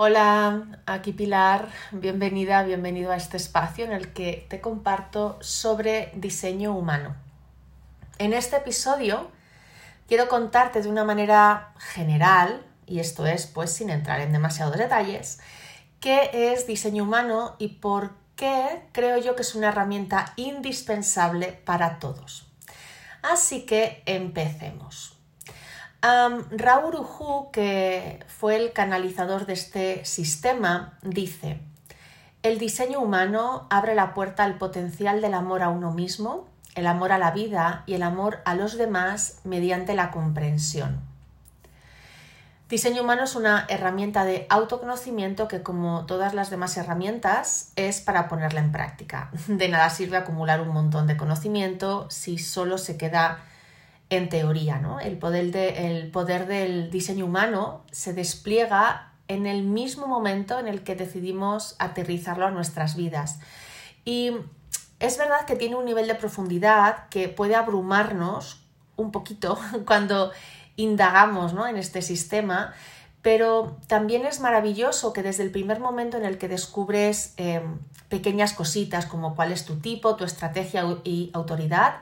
Hola, aquí Pilar, bienvenida, bienvenido a este espacio en el que te comparto sobre diseño humano. En este episodio quiero contarte de una manera general, y esto es pues sin entrar en demasiados detalles, qué es diseño humano y por qué creo yo que es una herramienta indispensable para todos. Así que empecemos. Raúl que fue el canalizador de este sistema, dice, el diseño humano abre la puerta al potencial del amor a uno mismo, el amor a la vida y el amor a los demás mediante la comprensión. Diseño humano es una herramienta de autoconocimiento que, como todas las demás herramientas, es para ponerla en práctica. De nada sirve acumular un montón de conocimiento si solo se queda en teoría, ¿no? El poder, poder del diseño humano se despliega en el mismo momento en el que decidimos aterrizarlo a nuestras vidas. Y es verdad que tiene un nivel de profundidad que puede abrumarnos un poquito cuando indagamos en este sistema, pero también es maravilloso que desde el primer momento en el que descubres em, pequeñas cositas como cuál es tu tipo, tu estrategia y autoridad,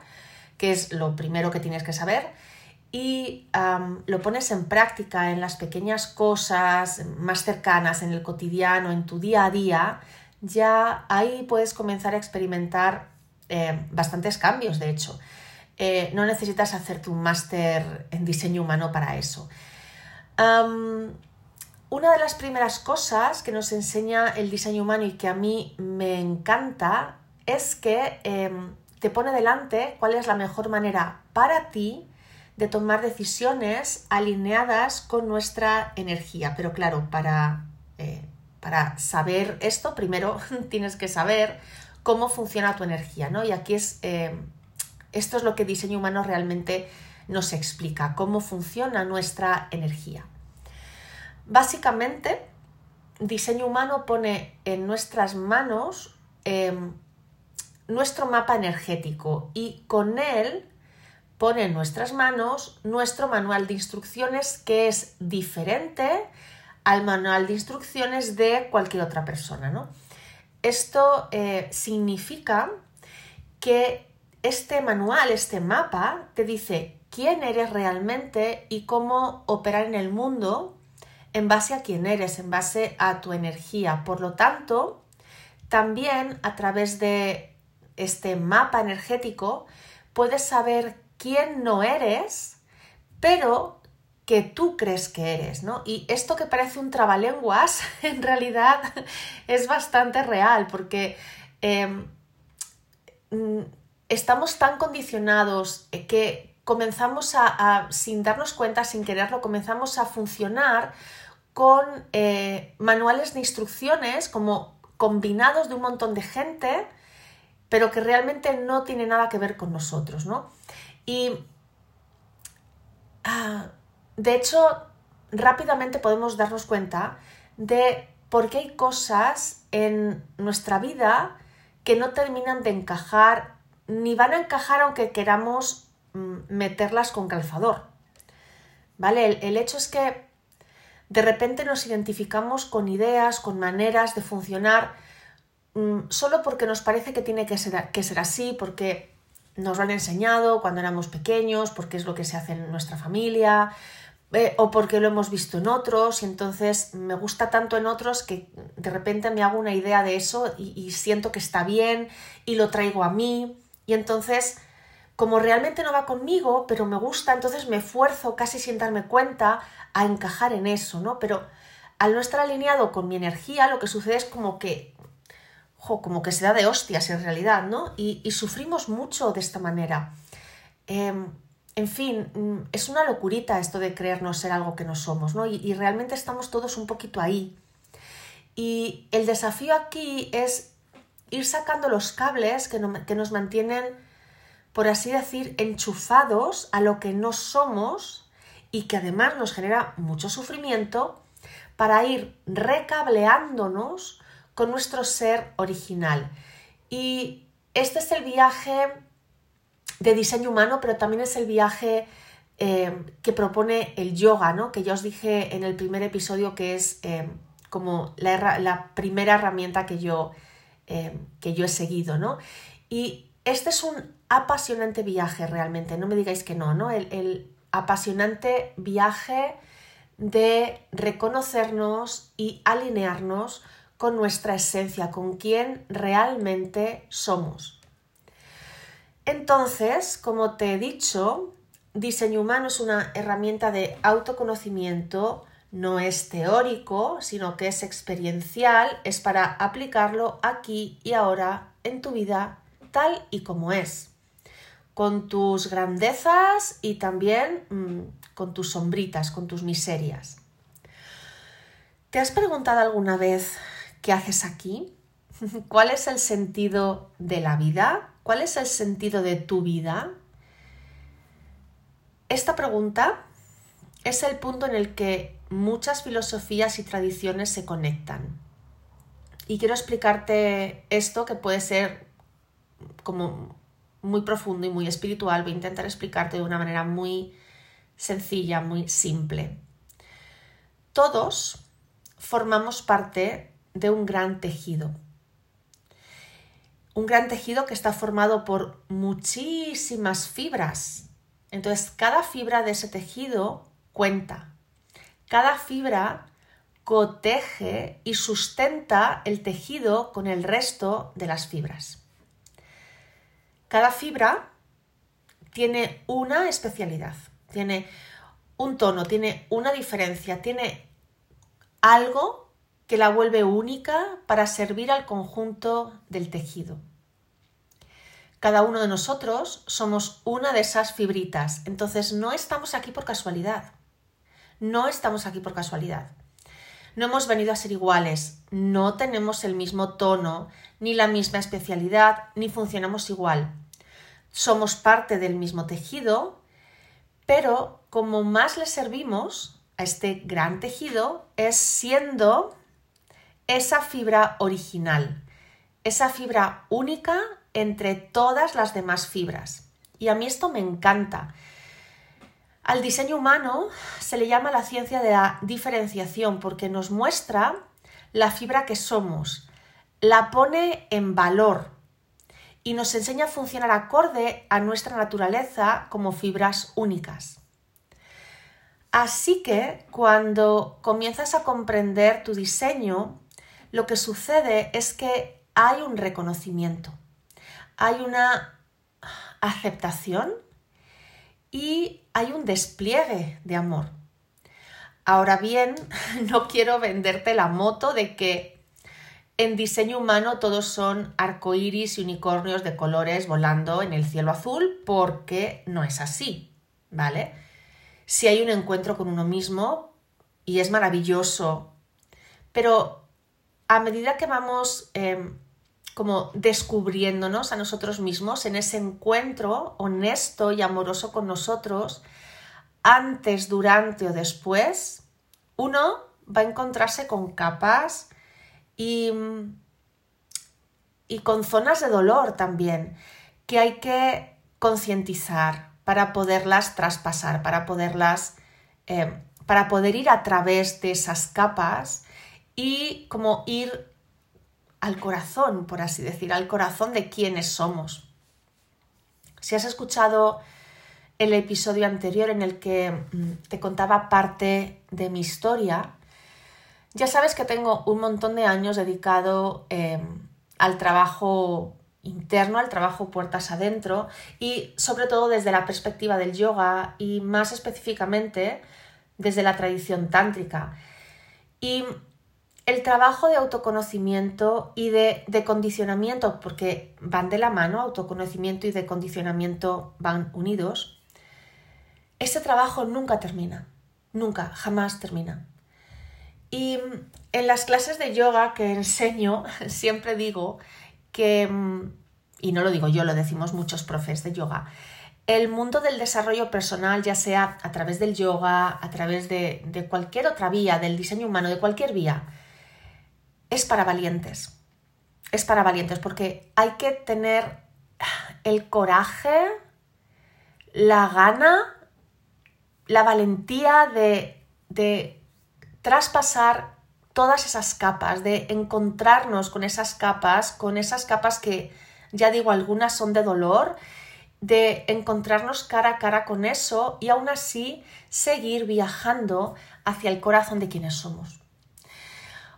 que es lo primero que tienes que saber, y lo pones en práctica en las pequeñas cosas más cercanas, en el cotidiano, en tu día a día, ya ahí puedes comenzar a experimentar eh, bastantes cambios, de hecho. Eh, no necesitas hacerte un máster en diseño humano para eso. una de las primeras cosas que nos enseña el diseño humano y que a mí me encanta es que em, te pone delante cuál es la mejor manera para ti de tomar decisiones alineadas con nuestra energía. Pero claro, para, eh, para saber esto, primero tienes que saber cómo funciona tu energía, ¿no? Y aquí es, eh, esto es lo que diseño humano realmente nos explica, cómo funciona nuestra energía. Básicamente, diseño humano pone en nuestras manos em, nuestro mapa energético y con él pone en nuestras manos nuestro manual de instrucciones que es diferente al manual de instrucciones de cualquier otra persona. ¿no? Esto eh, significa que este manual, este mapa, te dice quién eres realmente y cómo operar en el mundo en base a quién eres, en base a tu energía. Por lo tanto, también a través de este mapa energético, puedes saber quién no eres, pero que tú crees que eres, ¿no? Y esto que parece un trabalenguas, en realidad es bastante real, porque em, mm, estamos tan condicionados eh, que comenzamos a, sin darnos cuenta, sin quererlo, comenzamos a funcionar con eh, manuales de instrucciones como combinados de un montón de gente pero que realmente no tiene nada que ver con nosotros, ¿no? Y ah, de hecho, rápidamente podemos darnos cuenta de por qué hay cosas en nuestra vida que no terminan de encajar, ni van a encajar aunque queramos mm, meterlas con calzador. ¿Vale? El, hecho es que de repente nos identificamos con ideas, con maneras de funcionar solo porque nos parece que tiene que ser, que así, porque nos lo han enseñado cuando éramos pequeños, porque es lo que se hace en nuestra familia, eh, o porque lo hemos visto en otros, y entonces me gusta tanto en otros que de repente me hago una idea de eso y siento que está bien y lo traigo a mí, y entonces como realmente no va conmigo, pero me gusta, entonces me esfuerzo casi sin darme cuenta a encajar en eso, ¿no? Pero al no estar alineado con mi energía, lo que sucede es como que como que se da de hostias en realidad, ¿no? Y, sufrimos mucho de esta manera. Em, en fin, mm, es una locurita esto de creernos ser algo que no somos, ¿no? Y, realmente estamos todos un poquito ahí. Y el desafío aquí es ir sacando los cables que, que nos mantienen, por así decir, enchufados a lo que no somos y que además nos genera mucho sufrimiento para ir recableándonos con nuestro ser original. Y este es el viaje de diseño humano, pero también es el viaje eh, que propone el yoga, ¿no? que ya os dije en el primer episodio que es eh, como la, primera herramienta que yo, eh, que yo he seguido, ¿no? Y este es un apasionante viaje realmente, no me digáis que no, ¿no? el apasionante viaje de reconocernos y alinearnos con nuestra esencia, con quien realmente somos. Entonces, como te he dicho, diseño humano es una herramienta de autoconocimiento, no es teórico, sino que es experiencial, es para aplicarlo aquí y ahora en tu vida tal y como es, con tus grandezas y también mm, con tus sombritas, con tus miserias. ¿Te has preguntado alguna vez qué haces aquí? ¿Cuál es el sentido de la vida? ¿Cuál es el sentido de tu vida? Esta pregunta es el punto en el que muchas filosofías y tradiciones se conectan. Y quiero explicarte esto que puede ser como muy profundo y muy espiritual. Voy a intentar explicarte de una manera muy sencilla, muy simple. Todos formamos parte de un gran tejido. Un gran tejido que está formado por muchísimas fibras. Entonces, cada fibra de ese tejido cuenta. Cada fibra coteje y sustenta el tejido con el resto de las fibras. Cada fibra tiene una especialidad tiene un tono, tiene una diferencia, tiene algo que la vuelve única para servir al conjunto del tejido. Cada uno de nosotros somos una de esas fibritas, entonces no estamos aquí por casualidad. No estamos aquí por casualidad. No hemos venido a ser iguales, no tenemos el mismo tono, ni la misma especialidad, ni funcionamos igual. Somos parte del mismo tejido, pero como más le servimos a este gran tejido es siendo esa fibra original, esa fibra única entre todas las demás fibras. Y a mí esto me encanta. Al diseño humano se le llama la ciencia de la diferenciación porque nos muestra la fibra que somos, la pone en valor, y nos enseña a funcionar acorde a nuestra naturaleza como fibras únicas. Así que cuando comienzas a comprender tu diseño, lo que sucede es que hay un reconocimiento, hay una aceptación y hay un despliegue de amor. Ahora bien, no quiero venderte la moto de que en diseño humano todos son arcoíris y unicornios de colores volando en el cielo azul porque no es así, ¿vale? Si hay un encuentro con uno mismo y es maravilloso, pero a medida que vamos em, como descubriéndonos a nosotros mismos en ese encuentro honesto y amoroso con nosotros, antes, durante o después, uno va a encontrarse con capas y, con zonas de dolor también que hay que concientizar para poderlas traspasar, para poderlas, eh, para poder ir a través de esas capas y como ir al corazón, por así decir, al corazón de quienes somos. Si has escuchado el episodio anterior en el que mm, te contaba parte de mi historia, ya sabes que tengo un montón de años dedicado em, al trabajo interno, al trabajo puertas adentro y sobre todo desde la perspectiva del yoga y más específicamente desde la tradición tántrica. Y el trabajo de autoconocimiento y de, condicionamiento, porque van de la mano, autoconocimiento y de condicionamiento van unidos, ese trabajo nunca termina, nunca, jamás termina. Y en las clases de yoga que enseño, siempre digo que, y no lo digo yo, lo decimos muchos profes de yoga, el mundo del desarrollo personal, ya sea a través del yoga, a través de cualquier otra vía, del diseño humano, de cualquier vía, es para valientes. Es para valientes porque hay que tener el coraje, la gana, la valentía de, de traspasar todas esas capas, de encontrarnos con esas capas, con esas capas que, ya digo, algunas son de dolor, de encontrarnos cara a cara con eso y aún así seguir viajando hacia el corazón de quienes somos.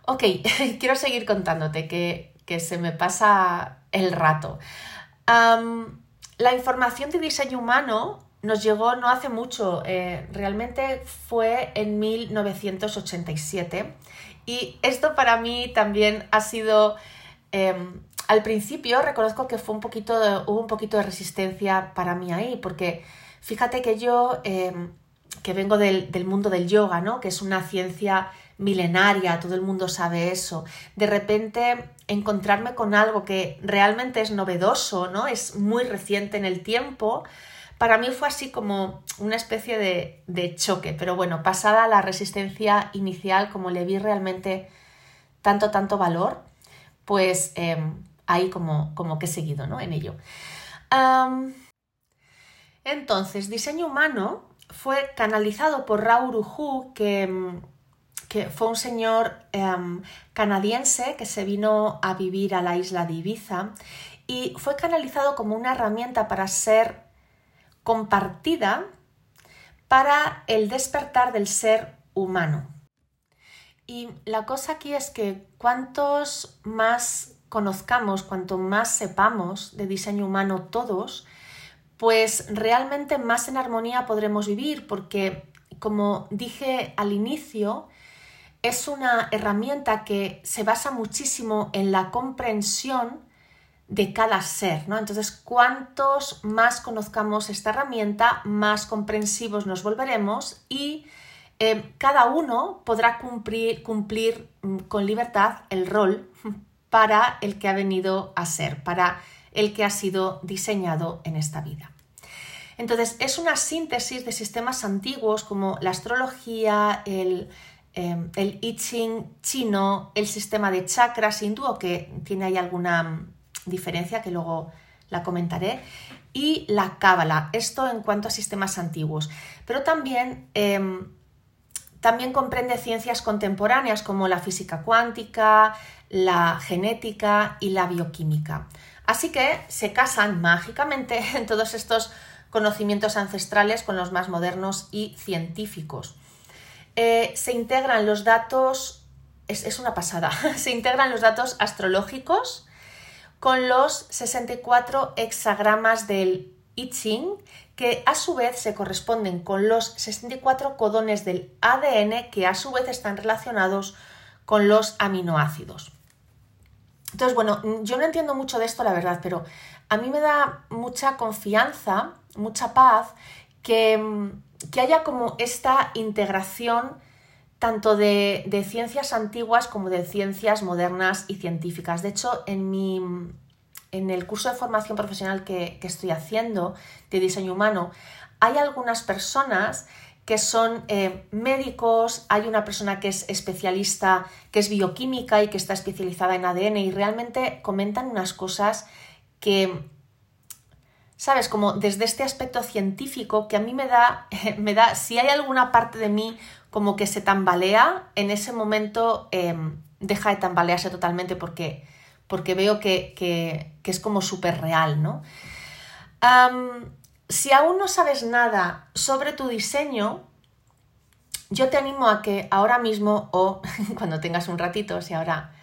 Ok, quiero seguir contándote que, se me pasa el rato. la información de diseño humano nos llegó no hace mucho, eh, realmente fue en 1987 y esto para mí también ha sido, em, al principio reconozco que fue un poquito hubo un poquito de resistencia para mí ahí, porque fíjate que yo, em, que vengo del, del, mundo del yoga, ¿no? que es una ciencia milenaria, todo el mundo sabe eso, de repente encontrarme con algo que realmente es novedoso, ¿no? es muy reciente en el tiempo, para mí fue así como una especie de, choque, pero bueno, pasada la resistencia inicial, como le vi realmente tanto, tanto valor, pues em, ahí como, como que he seguido ¿no? en ello. entonces, diseño humano fue canalizado por Raoul Uhu, que, em, que fue un señor em, canadiense que se vino a vivir a la isla de Ibiza y fue canalizado como una herramienta para ser compartida para el despertar del ser humano. Y la cosa aquí es que cuantos más conozcamos, cuanto más sepamos de diseño humano todos, pues realmente más en armonía podremos vivir, porque como dije al inicio, es una herramienta que se basa muchísimo en la comprensión de cada ser, ¿no? Entonces, cuantos más conozcamos esta herramienta, más comprensivos nos volveremos y eh, cada uno podrá cumplir, cumplir mm, con libertad el rol para el que ha venido a ser, para el que ha sido diseñado en esta vida. Entonces, es una síntesis de sistemas antiguos como la astrología, el, eh, el I Ching chino, el sistema de chakras hindú, que tiene ahí alguna diferencia que luego la comentaré, y la cábala, esto en cuanto a sistemas antiguos. Pero también, em, también comprende ciencias contemporáneas como la física cuántica, la genética y la bioquímica. Así que se casan mágicamente en todos estos conocimientos ancestrales con los más modernos y científicos. Eh, se integran los datos, es, es una pasada, se integran los datos astrológicos, con los 64 hexagramas del I Ching, que a su vez se corresponden con los 64 codones del ADN, que a su vez están relacionados con los aminoácidos. Entonces, bueno, yo no entiendo mucho de esto, la verdad, pero a mí me da mucha confianza, mucha paz, que, que haya como esta integración tanto de, ciencias antiguas como de ciencias modernas y científicas. De hecho, en, mi, en el curso de formación profesional que, estoy haciendo de diseño humano, hay algunas personas que son eh, médicos, hay una persona que es especialista, que es bioquímica y que está especializada en ADN y realmente comentan unas cosas que, ¿sabes? Como desde este aspecto científico que a mí me da, me da, si hay alguna parte de mí como que se tambalea, en ese momento em, deja de tambalearse totalmente porque, porque veo que, es como súper real, ¿no? si aún no sabes nada sobre tu diseño, yo te animo a que ahora mismo o cuando tengas un ratito, si ahora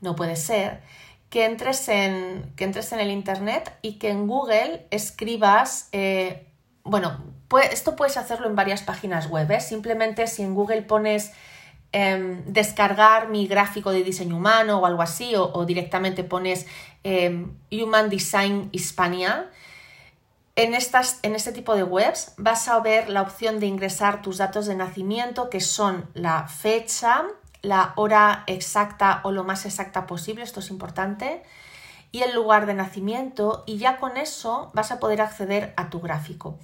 no puede ser, que entres en, que entres en el Internet y que en Google escribas, eh, bueno, esto puedes hacerlo en varias páginas web. ¿eh? Simplemente si en Google pones em, descargar mi gráfico de diseño humano o algo así, o, directamente pones em, Human Design Hispania, en, estas, en este tipo de webs vas a ver la opción de ingresar tus datos de nacimiento, que son la fecha, la hora exacta o lo más exacta posible, esto es importante, y el lugar de nacimiento, y ya con eso vas a poder acceder a tu gráfico.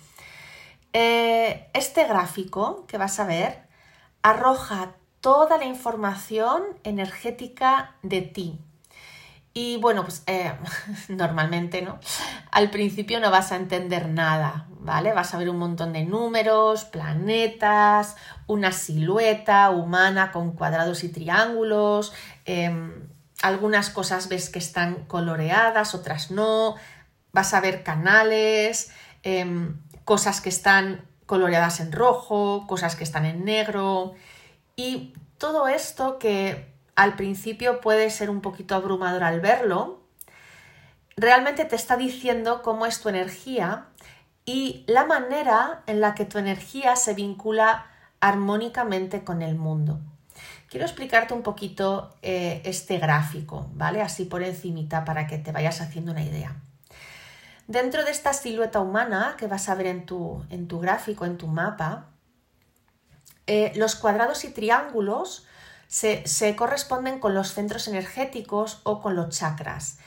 Eh, este gráfico que vas a ver arroja toda la información energética de ti. Y bueno, pues eh, normalmente, ¿no? Al principio no vas a entender nada, ¿vale? Vas a ver un montón de números, planetas, una silueta humana con cuadrados y triángulos, em, algunas cosas ves que están coloreadas, otras no, vas a ver canales, em, cosas que están coloreadas en rojo, cosas que están en negro y todo esto que al principio puede ser un poquito abrumador al verlo, realmente te está diciendo cómo es tu energía y la manera en la que tu energía se vincula armónicamente con el mundo. Quiero explicarte un poquito eh, este gráfico, ¿vale? Así por encimita para que te vayas haciendo una idea. Dentro de esta silueta humana que vas a ver en tu, en tu gráfico, en tu mapa, eh, los cuadrados y triángulos se, corresponden con los centros energéticos o con los chakras.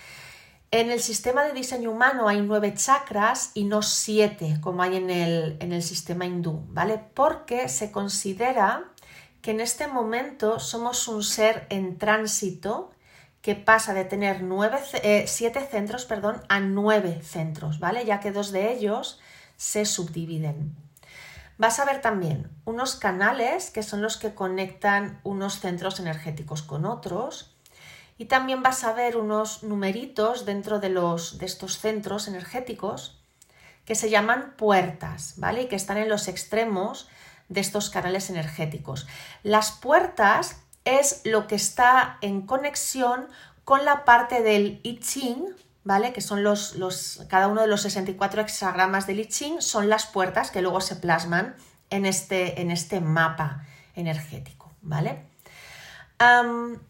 En el sistema de diseño humano hay nueve chakras y no siete, como hay en el, en el, sistema hindú, ¿vale? Porque se considera que en este momento somos un ser en tránsito que pasa de tener eh, siete centros perdón, a nueve centros, ¿vale? Ya que dos de ellos se subdividen. Vas a ver también unos canales que son los que conectan unos centros energéticos con otros y también vas a ver unos numeritos dentro de, los, de estos centros energéticos que se llaman puertas, ¿vale? Y que están en los extremos de estos canales energéticos. Las puertas es lo que está en conexión con la parte del I Ching, ¿vale? Que son los, los, cada uno de los 64 hexagramas del I Ching son las puertas que luego se plasman en este, en este mapa energético, ¿vale?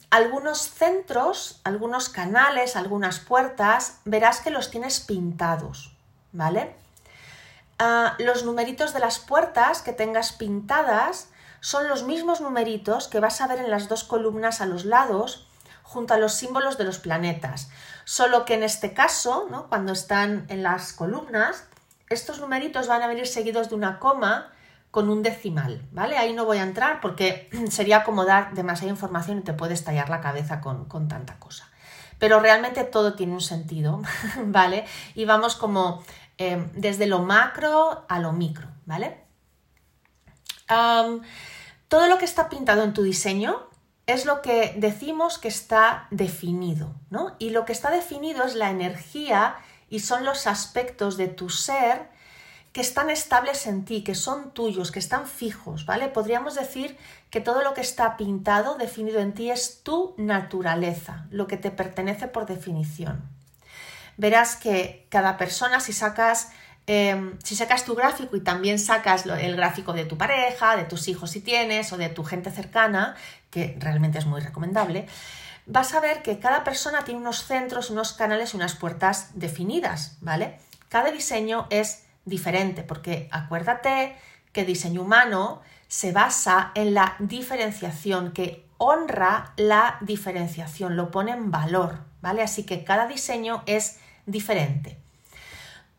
algunos centros, algunos canales, algunas puertas, verás que los tienes pintados, ¿vale? Ah, los numeritos de las puertas que tengas pintadas son los mismos numeritos que vas a ver en las dos columnas a los lados junto a los símbolos de los planetas. Solo que en este caso, cuando están en las columnas, estos numeritos van a venir seguidos de una coma con un decimal, ¿vale? Ahí no voy a entrar porque sería como dar demasiada información y te puede estallar la cabeza con, tanta cosa. Pero realmente todo tiene un sentido, ¿vale? Y vamos como eh, desde lo macro a lo micro, ¿vale? todo lo que está pintado en tu diseño es lo que decimos que está definido, ¿no? Y lo que está definido es la energía y son los aspectos de tu ser que están estables en ti, que son tuyos, que están fijos, ¿vale? Podríamos decir que todo lo que está pintado, definido en ti, es tu naturaleza, lo que te pertenece por definición. Verás que cada persona, si sacas Em, si sacas tu gráfico y también sacas el gráfico de tu pareja, de tus hijos si tienes o de tu gente cercana, que realmente es muy recomendable, vas a ver que cada persona tiene unos centros, unos canales y unas puertas definidas, ¿vale? Cada diseño es diferente porque acuérdate que diseño humano se basa en la diferenciación, que honra la diferenciación, lo pone en valor, ¿vale? Así que cada diseño es diferente.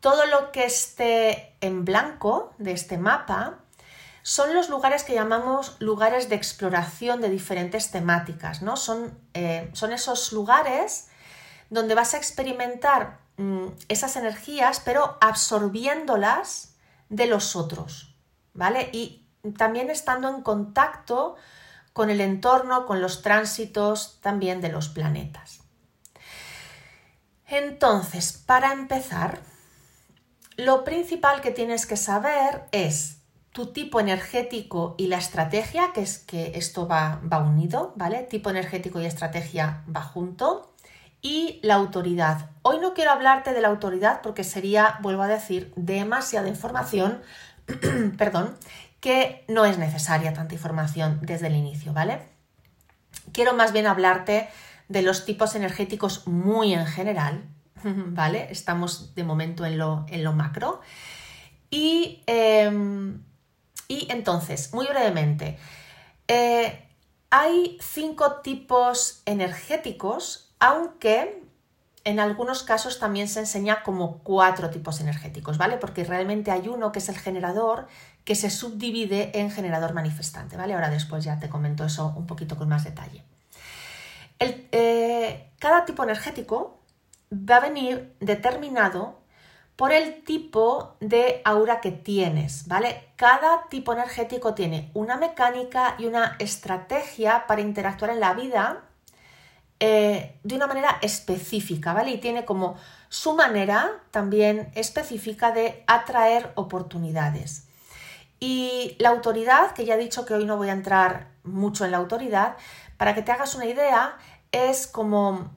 Todo lo que esté en blanco de este mapa son los lugares que llamamos lugares de exploración de diferentes temáticas, ¿no? Son, eh, son esos lugares donde vas a experimentar mm, esas energías, pero absorbiéndolas de los otros, ¿vale? Y también estando en contacto con el entorno, con los tránsitos también de los planetas. Entonces, para empezar, lo principal que tienes que saber es tu tipo energético y la estrategia, que es que esto va, va unido, ¿vale? Tipo energético y estrategia va junto. Y la autoridad. Hoy no quiero hablarte de la autoridad porque sería, vuelvo a decir, demasiada información, perdón, que no es necesaria tanta información desde el inicio, ¿vale? Quiero más bien hablarte de los tipos energéticos muy en general, ¿vale? Estamos de momento en lo, en lo macro. Y, em, y, entonces, muy brevemente, eh, hay cinco tipos energéticos, aunque en algunos casos también se enseña como cuatro tipos energéticos, ¿vale? Porque realmente hay uno que es el generador que se subdivide en generador manifestante, ¿vale? Ahora después ya te comento eso un poquito con más detalle. Eh, cada tipo energético va a venir determinado por el tipo de aura que tienes, ¿vale? Cada tipo energético tiene una mecánica y una estrategia para interactuar en la vida eh, de una manera específica, ¿vale? Y tiene como su manera también específica de atraer oportunidades. Y la autoridad, que ya he dicho que hoy no voy a entrar mucho en la autoridad, para que te hagas una idea, es como,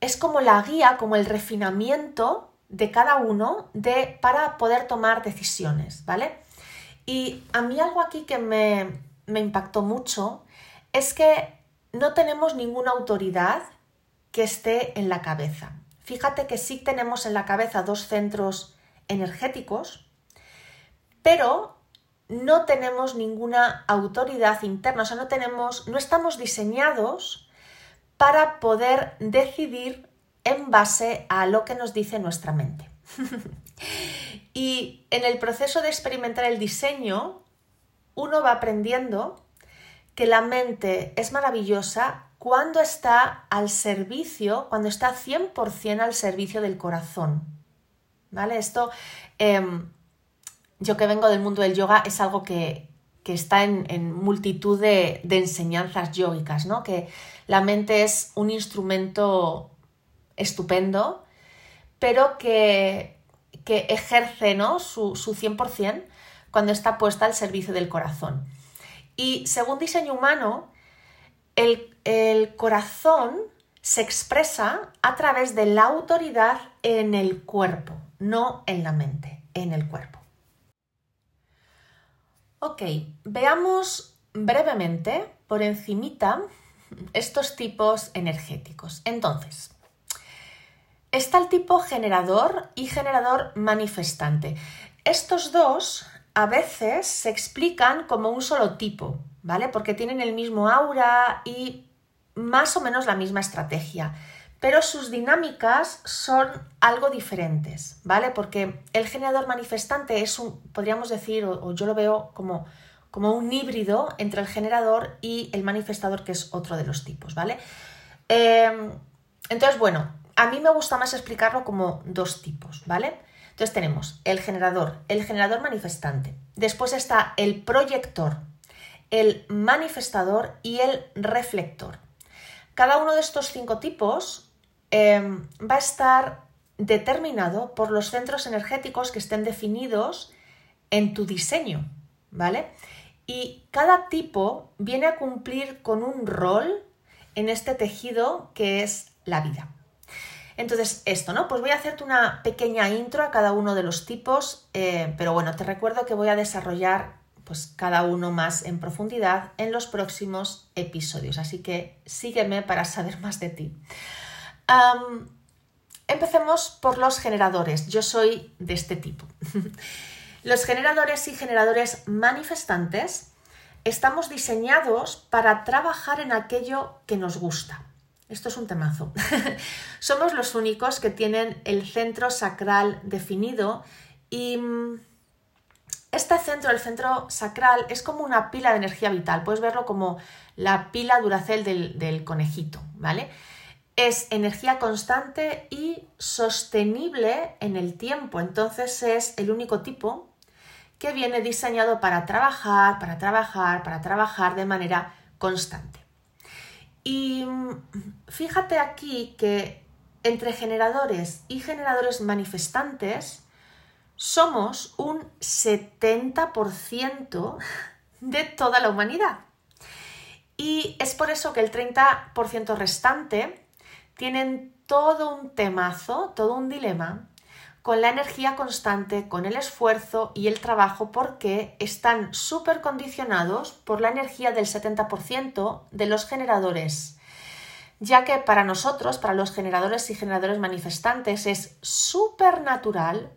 es como la guía, como el refinamiento de cada uno de, para poder tomar decisiones, ¿vale? Y a mí algo aquí que me, me impactó mucho es que no tenemos ninguna autoridad que esté en la cabeza. Fíjate que sí tenemos en la cabeza dos centros energéticos, pero no tenemos ninguna autoridad interna, o sea, no tenemos, no estamos diseñados para poder decidir en base a lo que nos dice nuestra mente. y en el proceso de experimentar el diseño, uno va aprendiendo que la mente es maravillosa cuando está al servicio, cuando está 100% al servicio del corazón. ¿Vale? Esto, em, yo que vengo del mundo del yoga, es algo que, está en, multitud de, de, enseñanzas yógicas, ¿no? Que la mente es un instrumento estupendo, pero que, ejerce ¿no? su, su 100% cuando está puesta al servicio del corazón. Y según diseño humano, el, el corazón se expresa a través de la autoridad en el cuerpo, no en la mente, en el cuerpo. Ok, veamos brevemente, por encimita, estos tipos energéticos. Entonces, Está el tipo generador y generador manifestante. Estos dos a veces se explican como un solo tipo, ¿vale? Porque tienen el mismo aura y más o menos la misma estrategia, pero sus dinámicas son algo diferentes, ¿vale? Porque el generador manifestante es un, podríamos decir, o, yo lo veo como, como un híbrido entre el generador y el manifestador, que es otro de los tipos, ¿vale? Em, entonces, bueno, a mí me gusta más explicarlo como dos tipos, ¿vale? Entonces tenemos el generador, el generador manifestante. Después está el proyector, el manifestador y el reflector. Cada uno de estos cinco tipos em, va a estar determinado por los centros energéticos que estén definidos en tu diseño, ¿vale? Y cada tipo viene a cumplir con un rol en este tejido que es la vida. Entonces, esto, ¿no? Pues voy a hacerte una pequeña intro a cada uno de los tipos, eh, pero bueno, te recuerdo que voy a desarrollar pues cada uno más en profundidad en los próximos episodios, así que sígueme para saber más de ti. empecemos por los generadores. Yo soy de este tipo. los generadores y generadores manifestantes estamos diseñados para trabajar en aquello que nos gusta. Esto es un temazo. Somos los únicos que tienen el centro sacral definido y mm, este centro, el centro sacral, es como una pila de energía vital. Puedes verlo como la pila duracel del, del conejito, ¿vale? Es energía constante y sostenible en el tiempo. Entonces es el único tipo que viene diseñado para trabajar, para trabajar, para trabajar de manera constante. Y mm, fíjate aquí que entre generadores y generadores manifestantes somos un 70% de toda la humanidad. Y es por eso que el 30% restante tienen todo un temazo, todo un dilema con la energía constante, con el esfuerzo y el trabajo porque están súper condicionados por la energía del 70% de los generadores. Ya que para nosotros, para los generadores y generadores manifestantes, es súper natural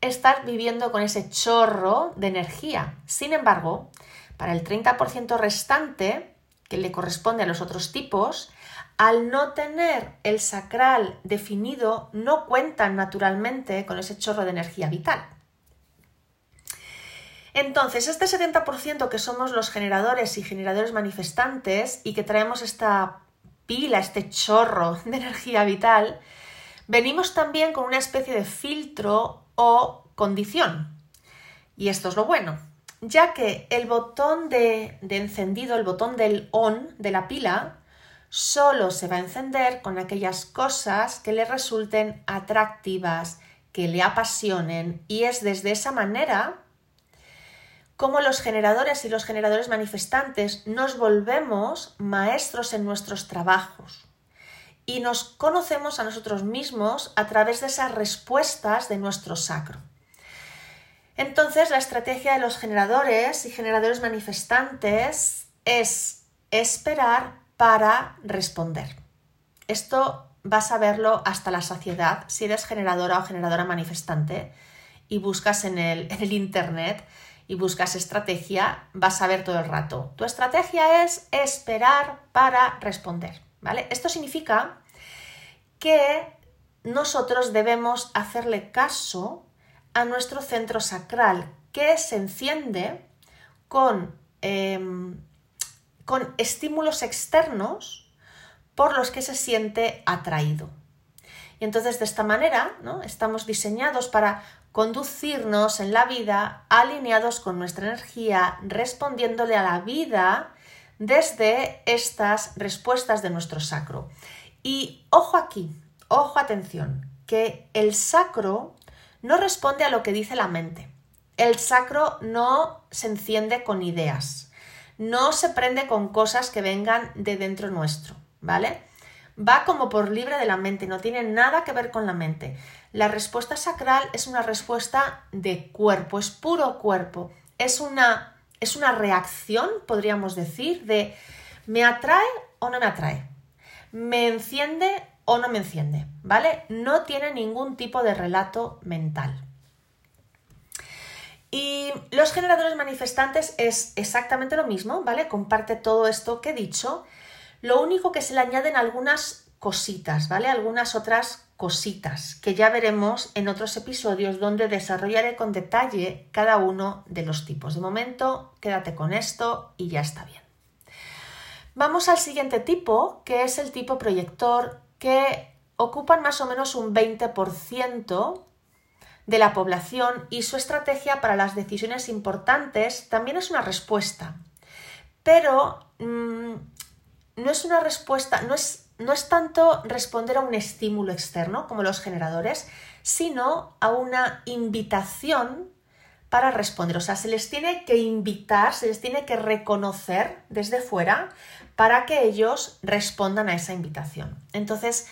estar viviendo con ese chorro de energía. Sin embargo, para el 30% restante, que le corresponde a los otros tipos, al no tener el sacral definido, no cuentan naturalmente con ese chorro de energía vital. Entonces, este 70% que somos los generadores y generadores manifestantes y que traemos esta pila, este chorro de energía vital, venimos también con una especie de filtro o condición. Y esto es lo bueno, ya que el botón de, encendido, el botón del on de la pila, solo se va a encender con aquellas cosas que le resulten atractivas, que le apasionen y es desde esa manera como los generadores y los generadores manifestantes nos volvemos maestros en nuestros trabajos y nos conocemos a nosotros mismos a través de esas respuestas de nuestro sacro. Entonces, la estrategia de los generadores y generadores manifestantes es esperar para responder. Esto vas a verlo hasta la saciedad si eres generadora o generadora manifestante y buscas en el, en el Internet y buscas estrategia, vas a ver todo el rato. Tu estrategia es esperar para responder, ¿vale? Esto significa que nosotros debemos hacerle caso a nuestro centro sacral, que se enciende con, em, con estímulos externos por los que se siente atraído. Y entonces de esta manera ¿no? estamos diseñados para conducirnos en la vida alineados con nuestra energía, respondiéndole a la vida desde estas respuestas de nuestro sacro. Y ojo aquí, ojo atención, que el sacro no responde a lo que dice la mente. El sacro no se enciende con ideas, no se prende con cosas que vengan de dentro nuestro, ¿vale? Va como por libre de la mente, no tiene nada que ver con la mente. La respuesta sacral es una respuesta de cuerpo, es puro cuerpo. Es una, es una reacción, podríamos decir, de me atrae o no me atrae. Me enciende o no me enciende, ¿vale? No tiene ningún tipo de relato mental. Y los generadores manifestantes es exactamente lo mismo, ¿vale? Comparte todo esto que he dicho. Lo único que se le añaden algunas cositas, ¿vale? Algunas otras cositas que ya veremos en otros episodios donde desarrollaré con detalle cada uno de los tipos. De momento, quédate con esto y ya está bien. Vamos al siguiente tipo, que es el tipo proyector, que ocupan más o menos un 20% de la población y su estrategia para las decisiones importantes también es una respuesta. Pero mm, no es una respuesta, no es no es tanto responder a un estímulo externo como los generadores, sino a una invitación para responder. O sea, se les tiene que invitar, se les tiene que reconocer desde fuera para que ellos respondan a esa invitación. Entonces,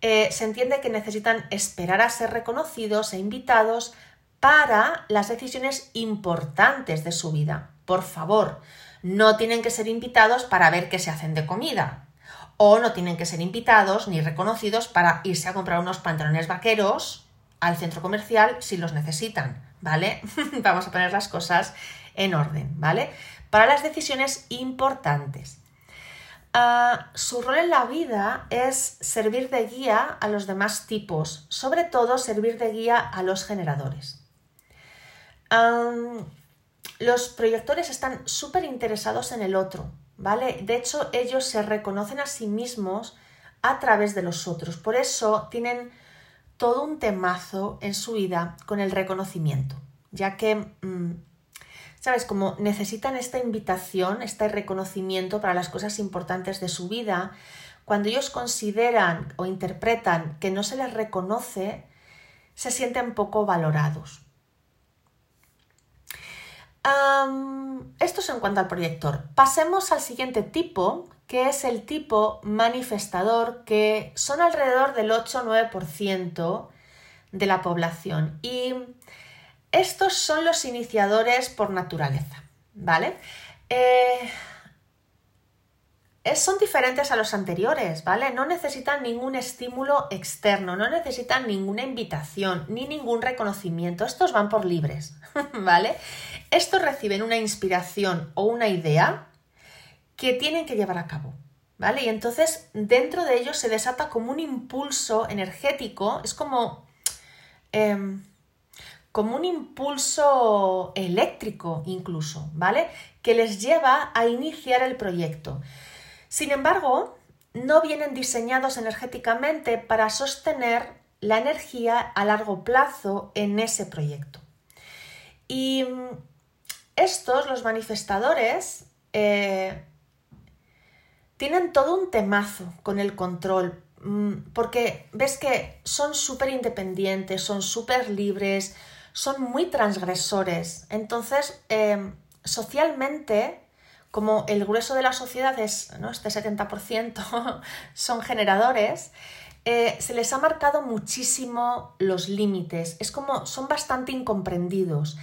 eh, se entiende que necesitan esperar a ser reconocidos e invitados para las decisiones importantes de su vida. Por favor, no tienen que ser invitados para ver qué se hacen de comida o no tienen que ser invitados ni reconocidos para irse a comprar unos pantalones vaqueros al centro comercial si los necesitan, ¿vale? Vamos a poner las cosas en orden, ¿vale? Para las decisiones importantes. Ah, su rol en la vida es servir de guía a los demás tipos, sobre todo servir de guía a los generadores. los proyectores están súper interesados en el otro, ¿vale? De hecho, ellos se reconocen a sí mismos a través de los otros. Por eso tienen todo un temazo en su vida con el reconocimiento, ya que, mm, ¿sabes? Como necesitan esta invitación, este reconocimiento para las cosas importantes de su vida, cuando ellos consideran o interpretan que no se les reconoce, se sienten poco valorados esto es en cuanto al proyector. Pasemos al siguiente tipo, que es el tipo manifestador, que son alrededor del 8-9% de la población. Y estos son los iniciadores por naturaleza, ¿vale? Eh, son diferentes a los anteriores, ¿vale? No necesitan ningún estímulo externo, no necesitan ninguna invitación ni ningún reconocimiento. Estos van por libres, ¿vale? Estos reciben una inspiración o una idea que tienen que llevar a cabo, ¿vale? Y entonces dentro de ellos se desata como un impulso energético, es como, em, como un impulso eléctrico incluso, ¿vale? Que les lleva a iniciar el proyecto. Sin embargo, no vienen diseñados energéticamente para sostener la energía a largo plazo en ese proyecto. Y mm, estos, los manifestadores, eh, tienen todo un temazo con el control, mm, porque ves que son súper independientes, son súper libres, son muy transgresores. Entonces, eh, socialmente, como el grueso de la sociedad es, ¿no? este 70% son generadores, eh, se les ha marcado muchísimo los límites. Es como son bastante incomprendidos.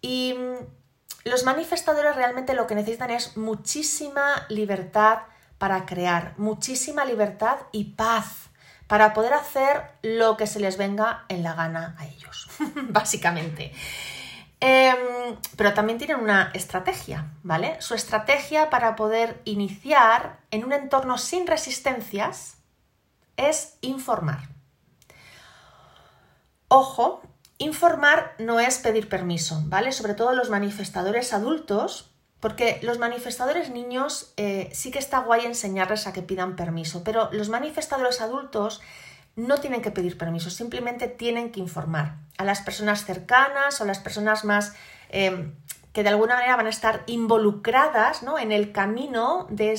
Y mm, los manifestadores realmente lo que necesitan es muchísima libertad para crear, muchísima libertad y paz para poder hacer lo que se les venga en la gana a ellos, básicamente. Em, pero también tienen una estrategia, ¿vale? Su estrategia para poder iniciar en un entorno sin resistencias es informar. Ojo, informar no es pedir permiso, ¿vale? Sobre todo los manifestadores adultos, porque los manifestadores niños eh, sí que está guay enseñarles a que pidan permiso, pero los manifestadores adultos no tienen que pedir permiso, simplemente tienen que informar a las personas cercanas o a las personas más eh, que de alguna manera van a estar involucradas ¿no? en el camino de,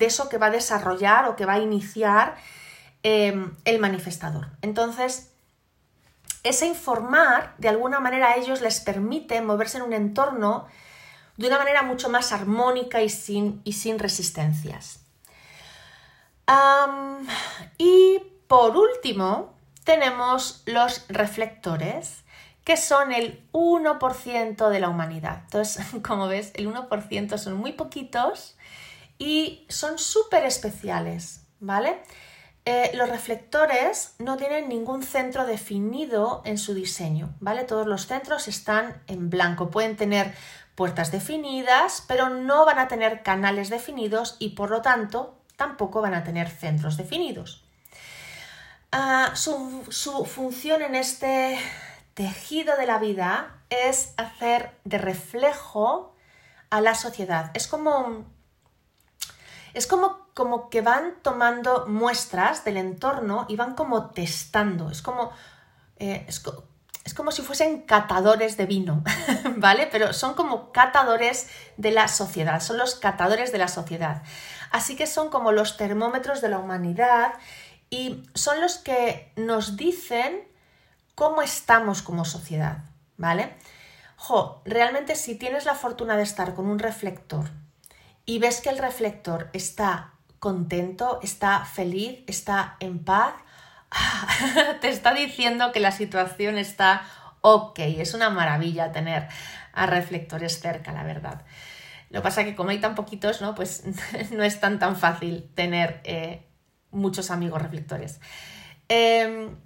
eso que va a desarrollar o que va a iniciar eh, el manifestador. Entonces, ese informar, de alguna manera, a ellos les permite moverse en un entorno de una manera mucho más armónica y sin, y sin resistencias. y por último, tenemos los reflectores, que son el 1% de la humanidad. Entonces, como ves, el 1% son muy poquitos y son súper especiales, ¿vale? Eh, los reflectores no tienen ningún centro definido en su diseño, ¿vale? Todos los centros están en blanco. Pueden tener puertas definidas, pero no van a tener canales definidos y por lo tanto tampoco van a tener centros definidos. Ah, su, función en este tejido de la vida es hacer de reflejo a la sociedad. Es como, es como, como que van tomando muestras del entorno y van como testando. Es como, eh, es como si fuesen catadores de vino, ¿vale? Pero son como catadores de la sociedad, son los catadores de la sociedad. Así que son como los termómetros de la humanidad y son los que nos dicen cómo estamos como sociedad, ¿vale? Jo, realmente si tienes la fortuna de estar con un reflector y ves que el reflector está contento, está feliz, está en paz, te está diciendo que la situación está ok. Es una maravilla tener a reflectores cerca, la verdad. Lo que pasa es que como hay tan poquitos, ¿no? Pues no es tan tan fácil tener eh, muchos amigos reflectores. Em,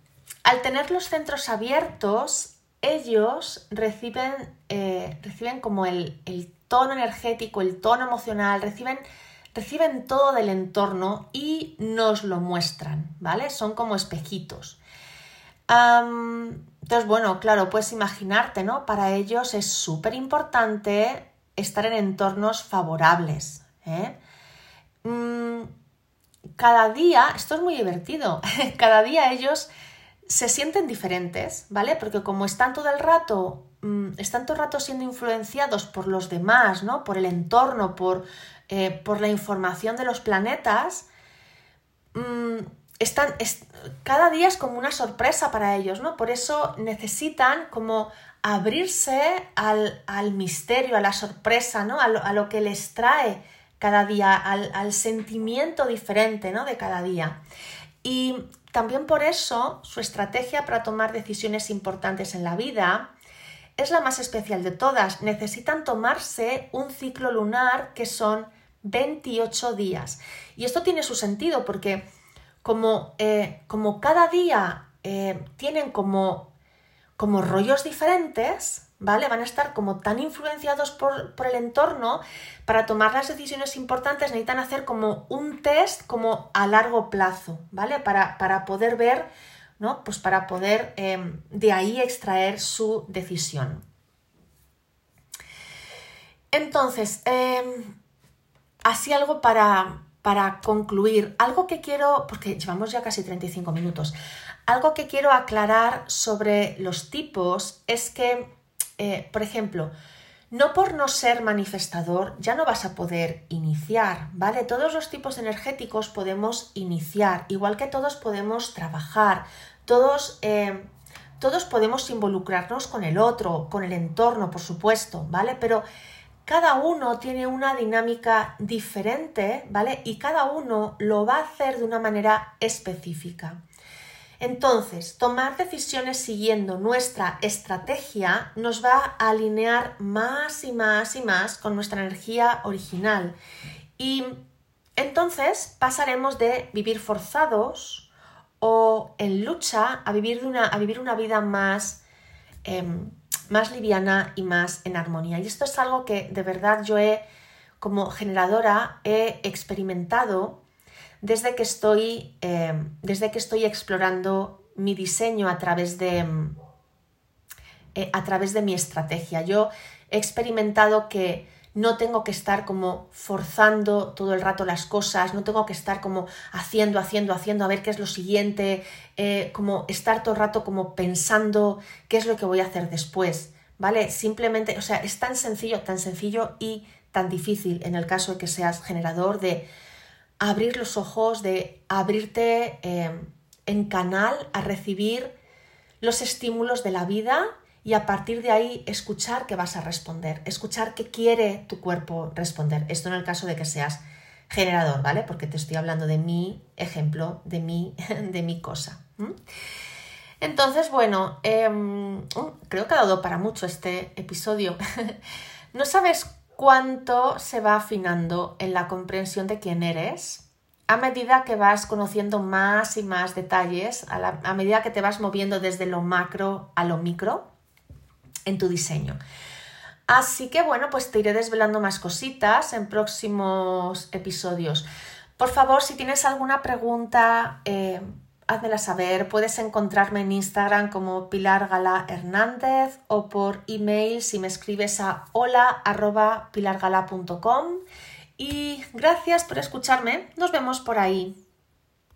al tener los centros abiertos, ellos reciben, eh, reciben como el, tono energético, el tono emocional, reciben, reciben todo del entorno y nos lo muestran, ¿vale? Son como espejitos. entonces, bueno, claro, puedes imaginarte, ¿no? Para ellos es súper importante estar en entornos favorables. ¿eh? Mm, cada día, esto es muy divertido, cada día ellos se sienten diferentes, ¿vale? Porque como están todo el rato, mm, están todo el rato siendo influenciados por los demás, ¿no? Por el entorno, por, eh, por la información de los planetas, mm, están, cada día es como una sorpresa para ellos, ¿no? Por eso necesitan como abrirse al, misterio, a la sorpresa, ¿no? A lo, a lo que les trae cada día, al, sentimiento diferente ¿no? de cada día. Y también por eso su estrategia para tomar decisiones importantes en la vida es la más especial de todas. Necesitan tomarse un ciclo lunar que son 28 días. Y esto tiene su sentido porque como, eh, como cada día eh, tienen como, como rollos diferentes, ¿vale? Van a estar como tan influenciados por, el entorno, para tomar las decisiones importantes necesitan hacer como un test como a largo plazo, ¿vale? Para, poder ver, ¿no? Pues para poder em, de ahí extraer su decisión. Entonces, em, así algo para, para concluir, algo que quiero, porque llevamos ya casi 35 minutos, algo que quiero aclarar sobre los tipos es que, eh, por ejemplo, no por no ser manifestador ya no vas a poder iniciar, ¿vale? Todos los tipos energéticos podemos iniciar, igual que todos podemos trabajar, todos, eh, todos podemos involucrarnos con el otro, con el entorno, por supuesto, ¿vale? Pero cada uno tiene una dinámica diferente, ¿vale? Y cada uno lo va a hacer de una manera específica. Entonces, tomar decisiones siguiendo nuestra estrategia nos va a alinear más y más y más con nuestra energía original. Y entonces pasaremos de vivir forzados o en lucha a vivir una, a vivir una vida más... Em, más liviana y más en armonía. Y esto es algo que de verdad yo he, como generadora, he experimentado desde que estoy, eh, desde que estoy explorando mi diseño a través de, eh, a través de mi estrategia. Yo he experimentado que no tengo que estar como forzando todo el rato las cosas, no tengo que estar como haciendo, haciendo, haciendo, a ver qué es lo siguiente, eh, como estar todo el rato como pensando qué es lo que voy a hacer después, ¿vale? Simplemente, o sea, es tan sencillo, tan sencillo y tan difícil en el caso de que seas generador de abrir los ojos, de abrirte eh, en canal a recibir los estímulos de la vida y a partir de ahí escuchar qué vas a responder, escuchar qué quiere tu cuerpo responder. Esto en el caso de que seas generador, ¿vale? Porque te estoy hablando de mi ejemplo, de mi, de mi cosa. Entonces, bueno, em, uh, creo que ha dado para mucho este episodio. no sabes cuánto se va afinando en la comprensión de quién eres a medida que vas conociendo más y más detalles, a, a medida que te vas moviendo desde lo macro a lo micro en tu diseño. Así que bueno, pues te iré desvelando más cositas en próximos episodios. Por favor, si tienes alguna pregunta, eh, házmela saber. Puedes encontrarme en Instagram como Pilar Gala Hernández o por email si me escribes a hola.pilargala.com. Y gracias por escucharme. Nos vemos por ahí.